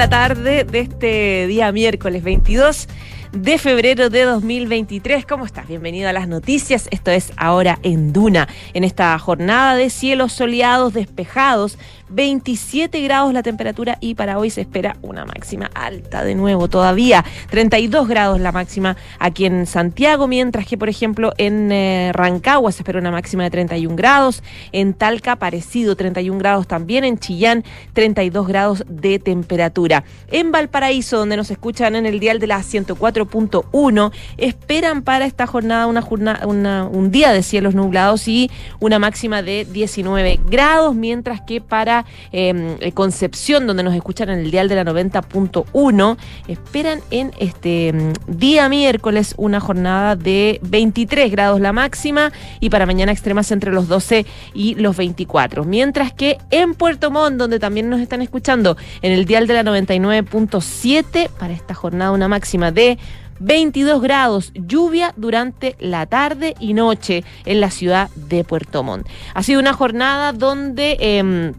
la tarde de este día miércoles 22 de febrero de 2023. ¿Cómo estás? Bienvenido a las noticias. Esto es ahora en Duna, en esta jornada de cielos soleados, despejados, 27 grados la temperatura y para hoy se espera una máxima alta de nuevo todavía, 32 grados la máxima aquí en Santiago, mientras que por ejemplo en eh, Rancagua se espera una máxima de 31 grados, en Talca parecido 31 grados también, en Chillán 32 grados de temperatura. En Valparaíso, donde nos escuchan en el dial de la 104 1, esperan para esta jornada una, jornada, un día de cielos nublados y una máxima de 19 grados, mientras que para em, eh, Concepción, donde nos escuchan en el dial de la 90.1, esperan en este em, día miércoles una jornada de 23 grados la máxima y para mañana extremas entre los 12 y los 24. Mientras que en Puerto Montt, donde también nos están escuchando en el dial de la 99.7, para esta jornada una máxima de 22 grados, lluvia durante la tarde y noche en la ciudad de Puerto Montt. Ha sido una jornada donde... Eh,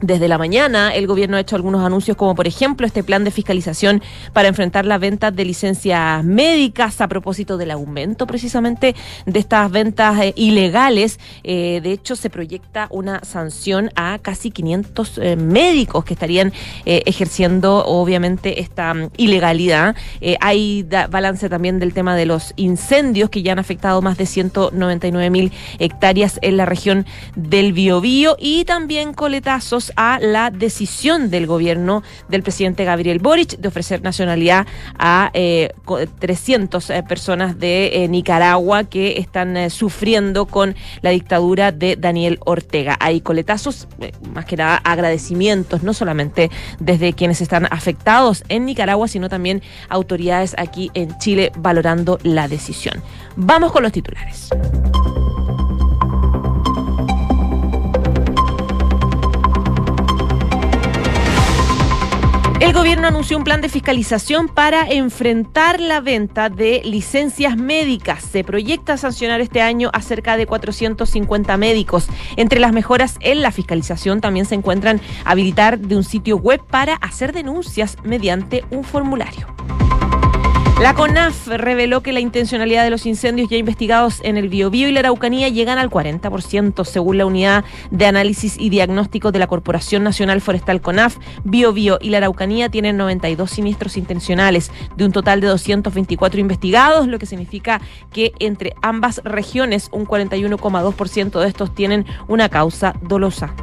desde la mañana, el gobierno ha hecho algunos anuncios, como por ejemplo este plan de fiscalización para enfrentar la venta de licencias médicas a propósito del aumento precisamente de estas ventas eh, ilegales. Eh, de hecho, se proyecta una sanción a casi 500 eh, médicos que estarían ejerciendo, obviamente, esta mm, ilegalidad. hay balance también del tema de los incendios que ya han afectado más de 199 mil hectáreas en la región del Biobío y también coletazos a la decisión del gobierno del presidente Gabriel Boric de ofrecer nacionalidad a 300 eh, eh, personas de eh, Nicaragua que están sufriendo con la dictadura de Daniel Ortega. Hay coletazos, más que nada agradecimientos, no solamente desde quienes están afectados en Nicaragua, sino también autoridades aquí en Chile valorando la decisión. Vamos con los titulares. El gobierno anunció un plan de fiscalización para enfrentar la venta de licencias médicas. Se proyecta sancionar este año a cerca de 450 médicos. Entre las mejoras en la fiscalización también se encuentran habilitar de un sitio web para hacer denuncias mediante un formulario. La CONAF reveló que la intencionalidad de los incendios ya investigados en el Biobío y la Araucanía llegan al 40%, según la unidad de análisis y diagnóstico de la Corporación Nacional Forestal CONAF. Biobío y la Araucanía tienen 92 siniestros intencionales, de un total de 224 investigados, lo que significa que entre ambas regiones un 41,2% de estos tienen una causa dolosa.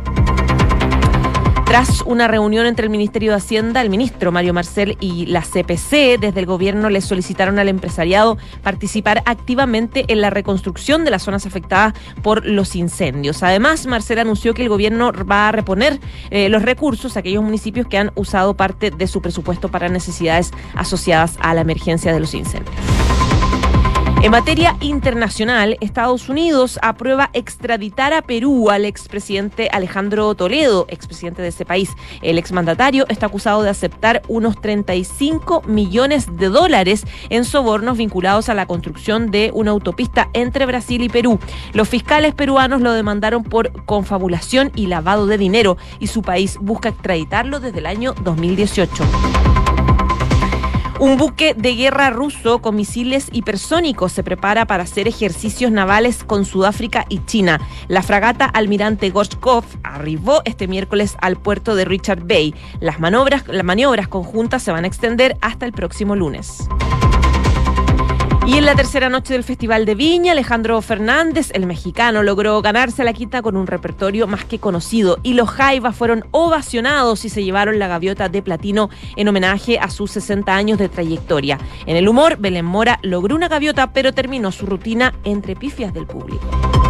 Tras una reunión entre el Ministerio de Hacienda, el ministro Mario Marcel y la CPC, desde el gobierno les solicitaron al empresariado participar activamente en la reconstrucción de las zonas afectadas por los incendios. Además, Marcel anunció que el gobierno va a reponer eh, los recursos a aquellos municipios que han usado parte de su presupuesto para necesidades asociadas a la emergencia de los incendios. En materia internacional, Estados Unidos aprueba extraditar a Perú al expresidente Alejandro Toledo, expresidente de ese país. El exmandatario está acusado de aceptar unos 35 millones de dólares en sobornos vinculados a la construcción de una autopista entre Brasil y Perú. Los fiscales peruanos lo demandaron por confabulación y lavado de dinero y su país busca extraditarlo desde el año 2018. Un buque de guerra ruso con misiles hipersónicos se prepara para hacer ejercicios navales con Sudáfrica y China. La fragata Almirante Gorshkov arribó este miércoles al puerto de Richard Bay. Las maniobras, las maniobras conjuntas se van a extender hasta el próximo lunes. Y en la tercera noche del Festival de Viña, Alejandro Fernández, el mexicano, logró ganarse la quita con un repertorio más que conocido y los Jaivas fueron ovacionados y se llevaron la gaviota de platino en homenaje a sus 60 años de trayectoria. En el humor, Belén Mora logró una gaviota, pero terminó su rutina entre pifias del público.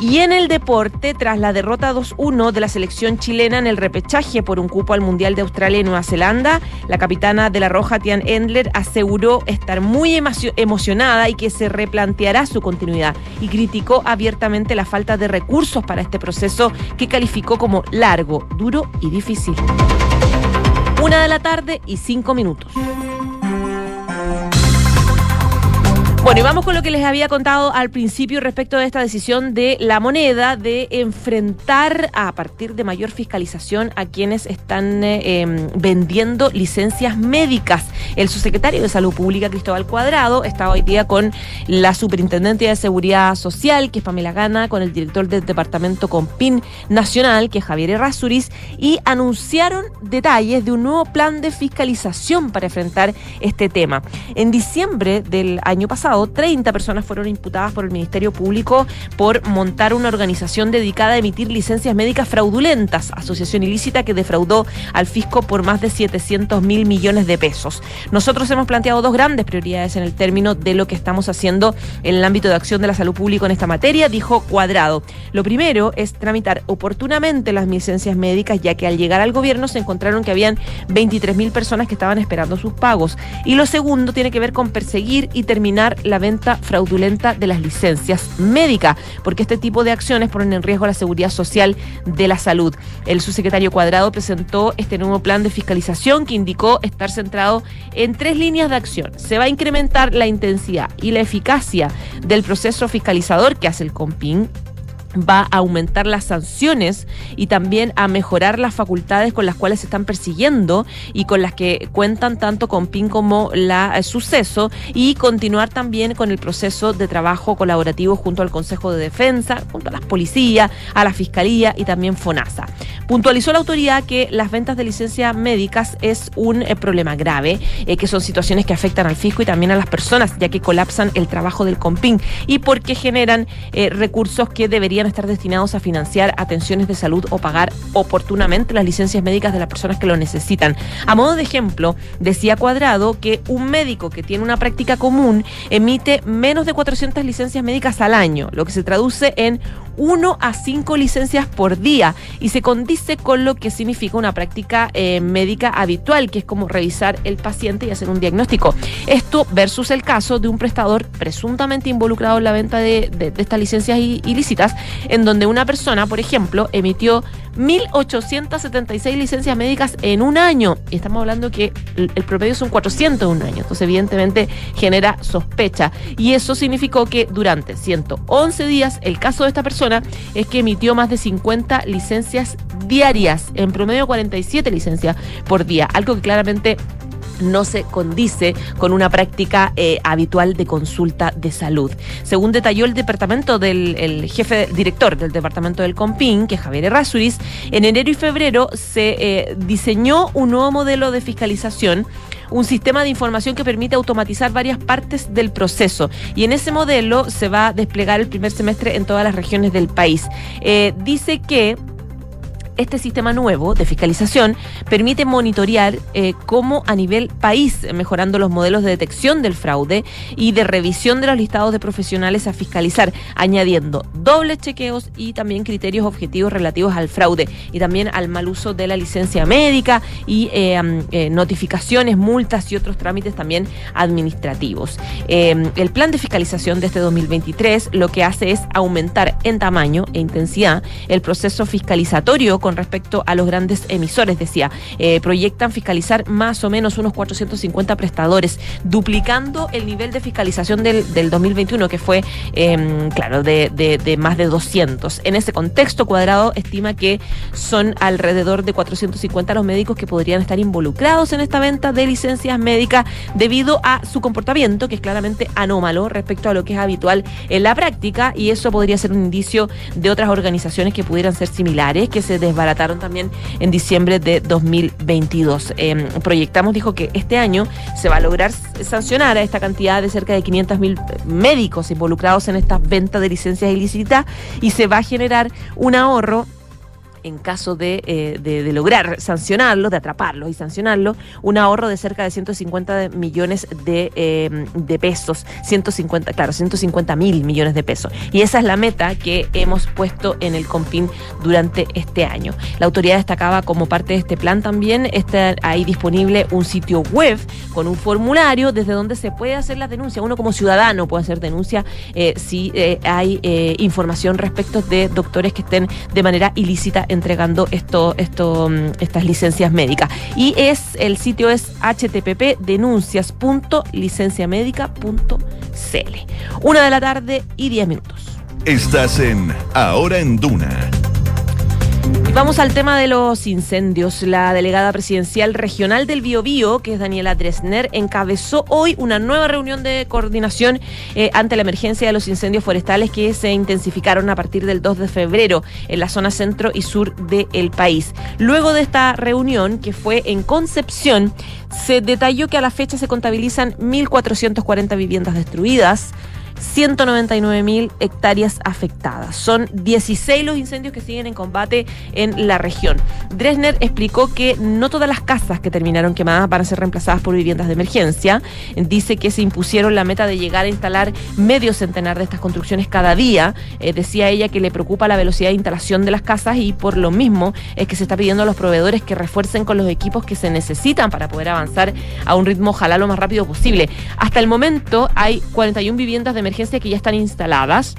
Y en el deporte, tras la derrota 2-1 de la selección chilena en el repechaje por un cupo al Mundial de Australia y Nueva Zelanda, la capitana de la Roja, Tian Endler, aseguró estar muy emocionada y que se replanteará su continuidad y criticó abiertamente la falta de recursos para este proceso que calificó como largo, duro y difícil. Una de la tarde y cinco minutos. Bueno, y vamos con lo que les había contado al principio respecto de esta decisión de la moneda de enfrentar a partir de mayor fiscalización a quienes están eh, em, vendiendo licencias médicas. El subsecretario de Salud Pública, Cristóbal Cuadrado, estaba hoy día con la superintendente de Seguridad Social, que es Pamela Gana, con el director del Departamento Compin Nacional, que es Javier Errázuriz, y anunciaron detalles de un nuevo plan de fiscalización para enfrentar este tema. En diciembre del año pasado, 30 personas fueron imputadas por el Ministerio Público por montar una organización dedicada a emitir licencias médicas fraudulentas, asociación ilícita que defraudó al fisco por más de 700 mil millones de pesos. Nosotros hemos planteado dos grandes prioridades en el término de lo que estamos haciendo en el ámbito de acción de la salud pública en esta materia, dijo Cuadrado. Lo primero es tramitar oportunamente las licencias médicas, ya que al llegar al gobierno se encontraron que habían 23 mil personas que estaban esperando sus pagos. Y lo segundo tiene que ver con perseguir y terminar la venta fraudulenta de las licencias médicas, porque este tipo de acciones ponen en riesgo la seguridad social de la salud. El subsecretario Cuadrado presentó este nuevo plan de fiscalización que indicó estar centrado en tres líneas de acción. Se va a incrementar la intensidad y la eficacia del proceso fiscalizador que hace el COMPIN va a aumentar las sanciones y también a mejorar las facultades con las cuales se están persiguiendo y con las que cuentan tanto con PIN como la eh, suceso y continuar también con el proceso de trabajo colaborativo junto al Consejo de Defensa, junto a las policías, a la Fiscalía y también FONASA. Puntualizó la autoridad que las ventas de licencias médicas es un eh, problema grave, eh, que son situaciones que afectan al fisco y también a las personas, ya que colapsan el trabajo del COMPIN y porque generan recursos que deberían estar destinados a financiar atenciones de salud o pagar oportunamente las licencias médicas de las personas que lo necesitan. A modo de ejemplo, decía Cuadrado que un médico que tiene una práctica común emite menos de 400 licencias médicas al año, lo que se traduce en 1 a 5 licencias por día y se condice con lo que significa una práctica eh, médica habitual, que es como revisar el paciente y hacer un diagnóstico. Esto versus el caso de un prestador presuntamente involucrado en la venta de, estas licencias ilícitas, en donde una persona, por ejemplo, emitió 1.876 licencias médicas en un año. Y estamos hablando que el, promedio son 400 en un año. Entonces, evidentemente, genera sospecha. Y eso significó que durante 111 días, el caso de esta persona es que emitió más de 50 licencias diarias. En promedio, 47 licencias por día. Algo que claramente no se condice con una práctica eh, habitual de consulta de salud. Según detalló el departamento del jefe director del departamento del Compin, que es Javier Errázuriz, en enero y febrero se eh, diseñó un nuevo modelo de fiscalización un sistema de información que permite automatizar varias partes del proceso. Y en ese modelo se va a desplegar el primer semestre en todas las regiones del país. Eh, dice que este sistema nuevo de fiscalización permite monitorear eh, cómo a nivel país, mejorando los modelos de detección del fraude y de revisión de los listados de profesionales a fiscalizar, añadiendo dobles chequeos y también criterios objetivos relativos al fraude y también al mal uso de la licencia médica y eh, eh, notificaciones, multas y otros trámites también administrativos. el plan de fiscalización de este 2023 lo que hace es aumentar en tamaño e intensidad el proceso fiscalizatorio respecto a los grandes emisores, decía. Eh, proyectan fiscalizar más o menos unos 450 prestadores, duplicando el nivel de fiscalización del, del 2021, que fue, em, claro, de, de, más de 200. En ese contexto, Cuadrado estima que son alrededor de 450 los médicos que podrían estar involucrados en esta venta de licencias médicas debido a su comportamiento, que es claramente anómalo respecto a lo que es habitual en la práctica, y eso podría ser un indicio de otras organizaciones que pudieran ser similares, que se desbarataron también en diciembre de 2022. Em, proyectamos, dijo que este año se va a lograr sancionar a esta cantidad de cerca de 500 mil médicos involucrados en esta venta de licencias ilícitas y se va a generar un ahorro en caso eh, de, de, lograr sancionarlo, de atraparlo y sancionarlo, un ahorro de cerca de 150 millones de, eh, de pesos, 150, claro, 150 mil millones de pesos. Y esa es la meta que hemos puesto en el COMPIN durante este año. La autoridad destacaba como parte de este plan también, está ahí disponible un sitio web con un formulario desde donde se puede hacer la denuncia. Uno como ciudadano puede hacer denuncia eh, si hay información respecto de doctores que estén de manera ilícita entregando esto, esto, mm, estas licencias médicas. Y es el sitio es http denuncias.licenciamedica.cl Una de la tarde y diez minutos. Estás en Ahora en Duna. Vamos al tema de los incendios. La delegada presidencial regional del Biobío, que es Daniela Dresner, encabezó hoy una nueva reunión de coordinación eh, ante la emergencia de los incendios forestales que se intensificaron a partir del 2 de febrero en la zona centro y sur del país. Luego de esta reunión, que fue en Concepción, se detalló que a la fecha se contabilizan 1.440 viviendas destruidas. 199 mil hectáreas afectadas. Son 16 los incendios que siguen en combate en la región. Dresner explicó que no todas las casas que terminaron quemadas van a ser reemplazadas por viviendas de emergencia. Dice que se impusieron la meta de llegar a instalar medio centenar de estas construcciones cada día. Eh, decía ella que le preocupa la velocidad de instalación de las casas y por lo mismo es que se está pidiendo a los proveedores que refuercen con los equipos que se necesitan para poder avanzar a un ritmo ojalá lo más rápido posible. Hasta el momento hay 41 viviendas de emergencia que ya están instaladas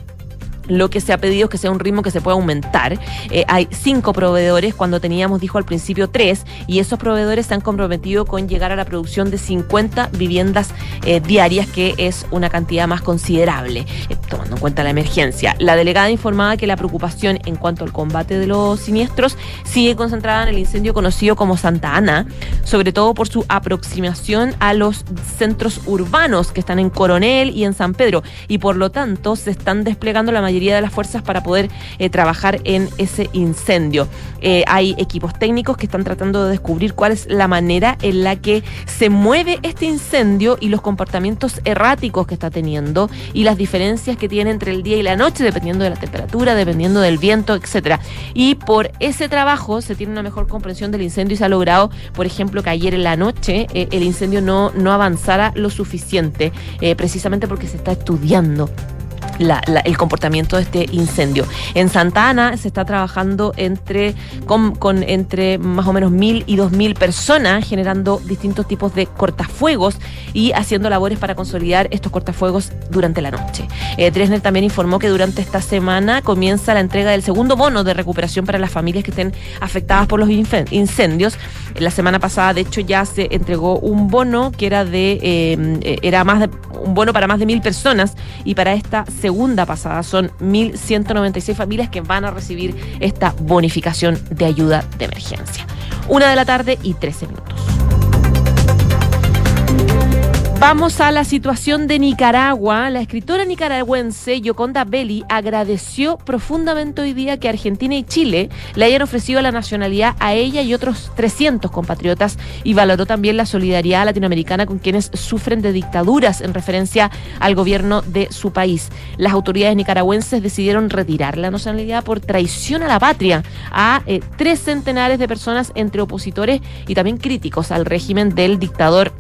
lo que se ha pedido es que sea un ritmo que se pueda aumentar. Eh, hay cinco proveedores cuando teníamos, dijo al principio, tres, y esos proveedores se han comprometido con llegar a la producción de 50 viviendas eh, diarias, que es una cantidad más considerable, eh, tomando en cuenta la emergencia. La delegada informaba que la preocupación en cuanto al combate de los siniestros sigue concentrada en el incendio conocido como Santa Ana, sobre todo por su aproximación a los centros urbanos que están en Coronel y en San Pedro, y por lo tanto se están desplegando la mayoría de las fuerzas para poder eh, trabajar en ese incendio. Eh, hay equipos técnicos que están tratando de descubrir cuál es la manera en la que se mueve este incendio y los comportamientos erráticos que está teniendo y las diferencias que tiene entre el día y la noche, dependiendo de la temperatura, dependiendo del viento, etcétera. Y por ese trabajo se tiene una mejor comprensión del incendio y se ha logrado, por ejemplo, que ayer en la noche eh, el incendio no, no avanzara lo suficiente, precisamente porque se está estudiando el comportamiento de este incendio. En Santa Ana se está trabajando entre, con, entre más o menos mil y dos mil personas, generando distintos tipos de cortafuegos y haciendo labores para consolidar estos cortafuegos durante la noche. Eh, Dresner también informó que durante esta semana comienza la entrega del segundo bono de recuperación para las familias que estén afectadas por los incendios. La semana pasada, de hecho, ya se entregó un bono que era de eh, era más de, un bono para más de mil personas y para esta segunda pasada son 1.196 familias que van a recibir esta bonificación de ayuda de emergencia. Una de la tarde y 13 minutos. Vamos a la situación de Nicaragua. La escritora nicaragüense Yoconda Belli agradeció profundamente hoy día que Argentina y Chile le hayan ofrecido la nacionalidad a ella y otros 300 compatriotas y valoró también la solidaridad latinoamericana con quienes sufren de dictaduras en referencia al gobierno de su país. Las autoridades nicaragüenses decidieron retirar la nacionalidad por traición a la patria a eh, tres centenares de personas entre opositores y también críticos al régimen del dictador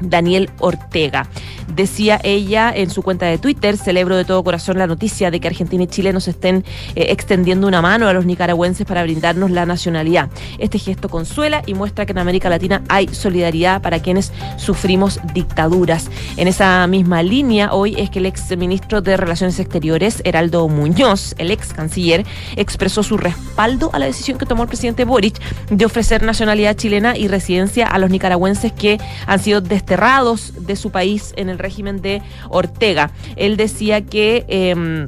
Daniel Ortega. Decía ella en su cuenta de Twitter, celebro de todo corazón la noticia de que Argentina y Chile nos estén eh, extendiendo una mano a los nicaragüenses para brindarnos la nacionalidad. Este gesto consuela y muestra que en América Latina hay solidaridad para quienes sufrimos dictaduras. En esa misma línea, hoy es que el ex ministro de Relaciones Exteriores, Heraldo Muñoz, el ex canciller, expresó su respaldo a la decisión que tomó el presidente Boric de ofrecer nacionalidad chilena y residencia a los nicaragüenses que han sido desterrados de su país en el régimen de Ortega. Él decía que... Eh,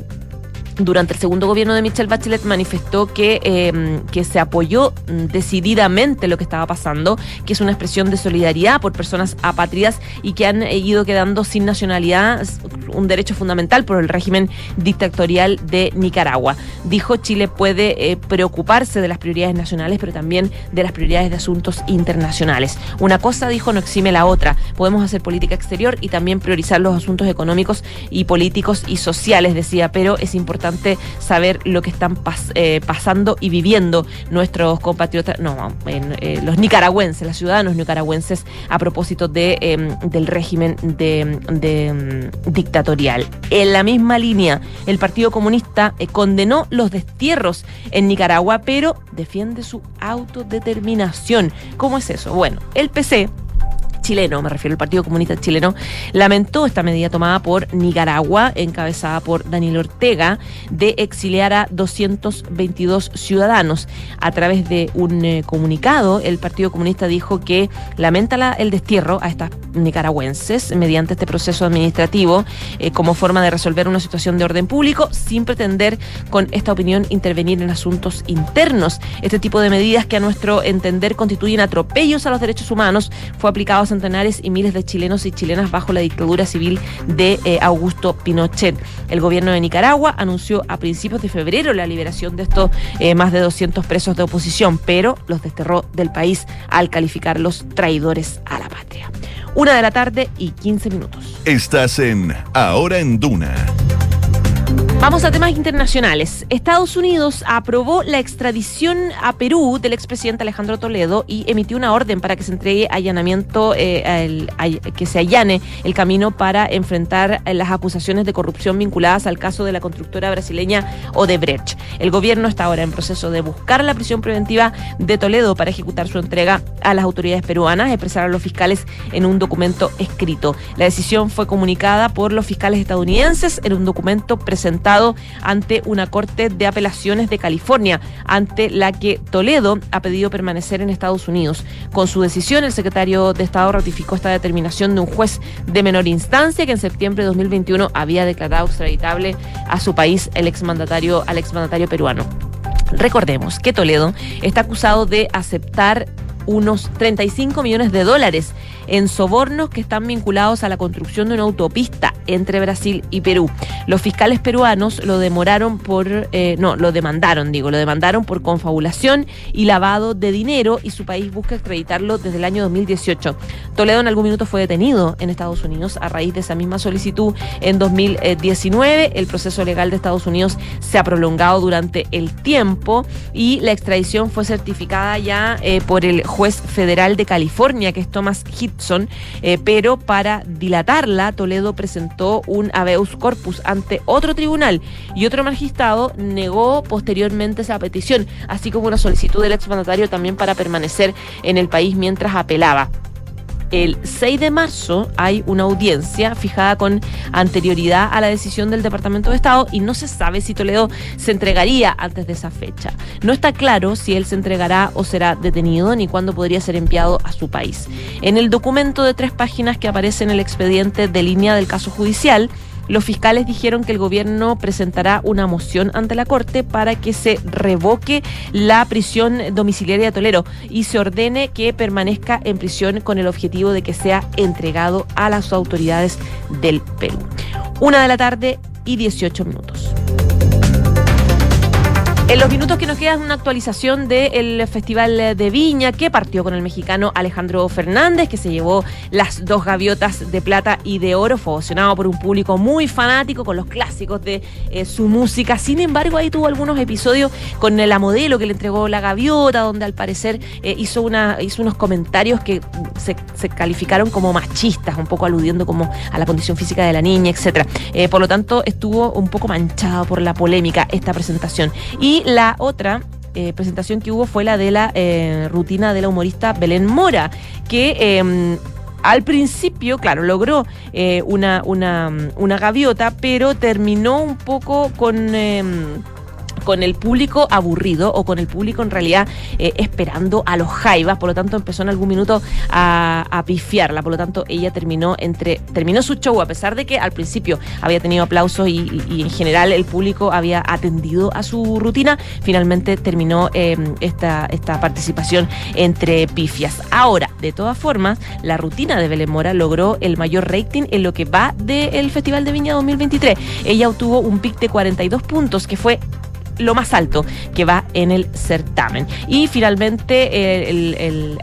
durante el segundo gobierno de Michelle Bachelet manifestó que, em, que se apoyó decididamente lo que estaba pasando, que es una expresión de solidaridad por personas apátridas y que han ido quedando sin nacionalidad, un derecho fundamental por el régimen dictatorial de Nicaragua. Dijo Chile puede eh, preocuparse de las prioridades nacionales, pero también de las prioridades de asuntos internacionales. Una cosa, dijo, no exime la otra. Podemos hacer política exterior y también priorizar los asuntos económicos y políticos y sociales, decía, pero es importante saber lo que están eh, pasando y viviendo nuestros compatriotas, no, eh, los nicaragüenses, los ciudadanos nicaragüenses a propósito em, del régimen de, em, dictatorial. En la misma línea, el Partido Comunista eh, condenó los destierros en Nicaragua, pero defiende su autodeterminación. ¿Cómo es eso? Bueno, el PC chileno, me refiero al Partido Comunista Chileno, lamentó esta medida tomada por Nicaragua, encabezada por Daniel Ortega, de exiliar a 222 ciudadanos. A través de un eh, comunicado, el Partido Comunista dijo que lamenta el destierro a estas nicaragüenses mediante este proceso administrativo eh, como forma de resolver una situación de orden público sin pretender con esta opinión intervenir en asuntos internos. Este tipo de medidas que a nuestro entender constituyen atropellos a los derechos humanos fue aplicado a centenares y miles de chilenos y chilenas bajo la dictadura civil de eh, Augusto Pinochet. El gobierno de Nicaragua anunció a principios de febrero la liberación de estos eh, más de 200 presos de oposición, pero los desterró del país al calificarlos traidores a la patria. Una de la tarde y 15 minutos. Estás en Ahora en Duna. Vamos a temas internacionales. Estados Unidos aprobó la extradición a Perú del expresidente Alejandro Toledo y emitió una orden para que se entregue allanamiento, eh, que se allane el camino para enfrentar las acusaciones de corrupción vinculadas al caso de la constructora brasileña Odebrecht. El gobierno está ahora en proceso de buscar la prisión preventiva de Toledo para ejecutar su entrega a las autoridades peruanas, expresaron los fiscales en un documento escrito. La decisión fue comunicada por los fiscales estadounidenses en un documento presentado ante una corte de apelaciones de California, ante la que Toledo ha pedido permanecer en Estados Unidos. Con su decisión, el secretario de Estado ratificó esta determinación de un juez de menor instancia que en septiembre de 2021 había declarado extraditable a su país el exmandatario, al exmandatario peruano. Recordemos que Toledo está acusado de aceptar unos 35 millones de dólares en sobornos que están vinculados a la construcción de una autopista entre Brasil y Perú. Los fiscales peruanos lo demoraron por, eh, no, lo demandaron, digo, lo demandaron por confabulación y lavado de dinero y su país busca acreditarlo desde el año 2018. Toledo en algún minuto fue detenido en Estados Unidos a raíz de esa misma solicitud en 2019. El proceso legal de Estados Unidos se ha prolongado durante el tiempo y la extradición fue certificada ya eh, por el juez federal de California, que es Thomas Hitson, eh, pero para dilatarla, Toledo presentó un habeus corpus ante otro tribunal y otro magistrado negó posteriormente esa petición, así como una solicitud del exmandatario también para permanecer en el país mientras apelaba el 6 de marzo hay una audiencia fijada con anterioridad a la decisión del Departamento de Estado y no se sabe si Toledo se entregaría antes de esa fecha. No está claro si él se entregará o será detenido ni cuándo podría ser enviado a su país. En el documento de tres páginas que aparece en el expediente de línea del caso judicial, los fiscales dijeron que el gobierno presentará una moción ante la Corte para que se revoque la prisión domiciliaria de Tolero y se ordene que permanezca en prisión con el objetivo de que sea entregado a las autoridades del Perú. Una de la tarde y 18 minutos. En los minutos que nos quedan, una actualización del Festival de Viña que partió con el mexicano Alejandro Fernández, que se llevó las dos gaviotas de plata y de oro. Fue ovacionado por un público muy fanático con los clásicos de eh, su música. Sin embargo, ahí tuvo algunos episodios con la modelo que le entregó la gaviota, donde al parecer eh, hizo, una, hizo unos comentarios que se, calificaron como machistas, un poco aludiendo como a la condición física de la niña, etcétera. Eh, por lo tanto, estuvo un poco manchado por la polémica esta presentación. Y la otra eh, presentación que hubo fue la de la eh, rutina de la humorista Belén Mora, que em, al principio, claro, logró eh, una, una, gaviota, pero terminó un poco con em, con el público aburrido o con el público en realidad eh, esperando a los jaivas, por lo tanto empezó en algún minuto a, a, pifiarla, por lo tanto ella terminó entre terminó su show a pesar de que al principio había tenido aplausos y, en general el público había atendido a su rutina, finalmente terminó em, esta, esta participación entre pifias. Ahora, de todas formas, la rutina de Belén Mora logró el mayor rating en lo que va del Festival de Viña 2023. Ella obtuvo un pic de 42 puntos, que fue lo más alto que va en el certamen. Y finalmente el,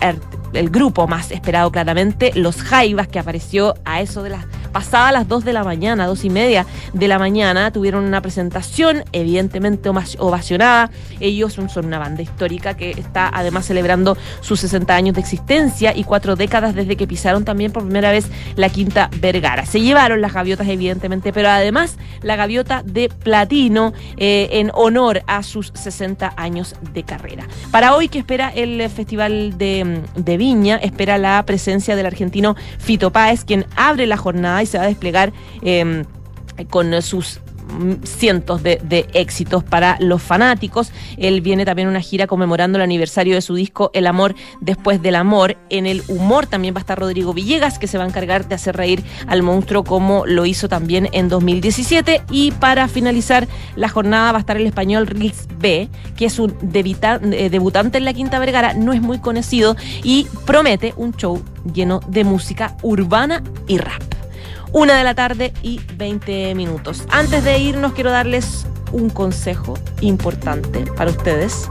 el, grupo más esperado claramente, los Jaivas, que apareció a eso de las pasada las 2 de la mañana, dos y media de la mañana, tuvieron una presentación evidentemente ovacionada. Ellos son una banda histórica que está además celebrando sus 60 años de existencia y cuatro décadas desde que pisaron también por primera vez la Quinta Vergara. Se llevaron las gaviotas evidentemente, pero además la gaviota de platino eh, en honor a sus 60 años de carrera. Para hoy que espera el Festival de, Viña, espera la presencia del argentino Fito Páez, quien abre la jornada y se va a desplegar eh, con sus cientos de, éxitos para los fanáticos. Él viene también una gira conmemorando el aniversario de su disco El amor después del amor. En el humor también va a estar Rodrigo Villegas, que se va a encargar de hacer reír al monstruo como lo hizo también en 2017. Y para finalizar la jornada va a estar el español Rils B, que es un eh, debutante en la Quinta Vergara, no es muy conocido y promete un show lleno de música urbana y rap. Una de la tarde y 20 minutos. Antes de irnos, quiero darles un consejo importante para ustedes,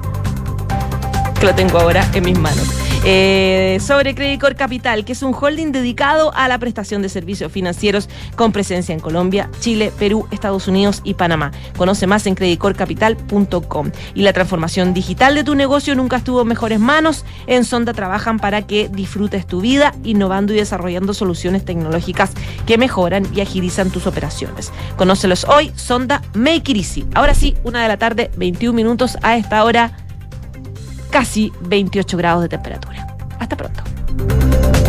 que lo tengo ahora en mis manos. Eh, sobre Credit Capital, que es un holding dedicado a la prestación de servicios financieros con presencia en Colombia, Chile, Perú, Estados Unidos y Panamá. Conoce más en creditcorcapital.com. Y la transformación digital de tu negocio nunca estuvo en mejores manos. En Sonda trabajan para que disfrutes tu vida, innovando y desarrollando soluciones tecnológicas que mejoran y agilizan tus operaciones. Conócelos hoy, Sonda Make It Easy. Ahora sí, una de la tarde, 21 minutos a esta hora casi 28 grados de temperatura. Hasta pronto.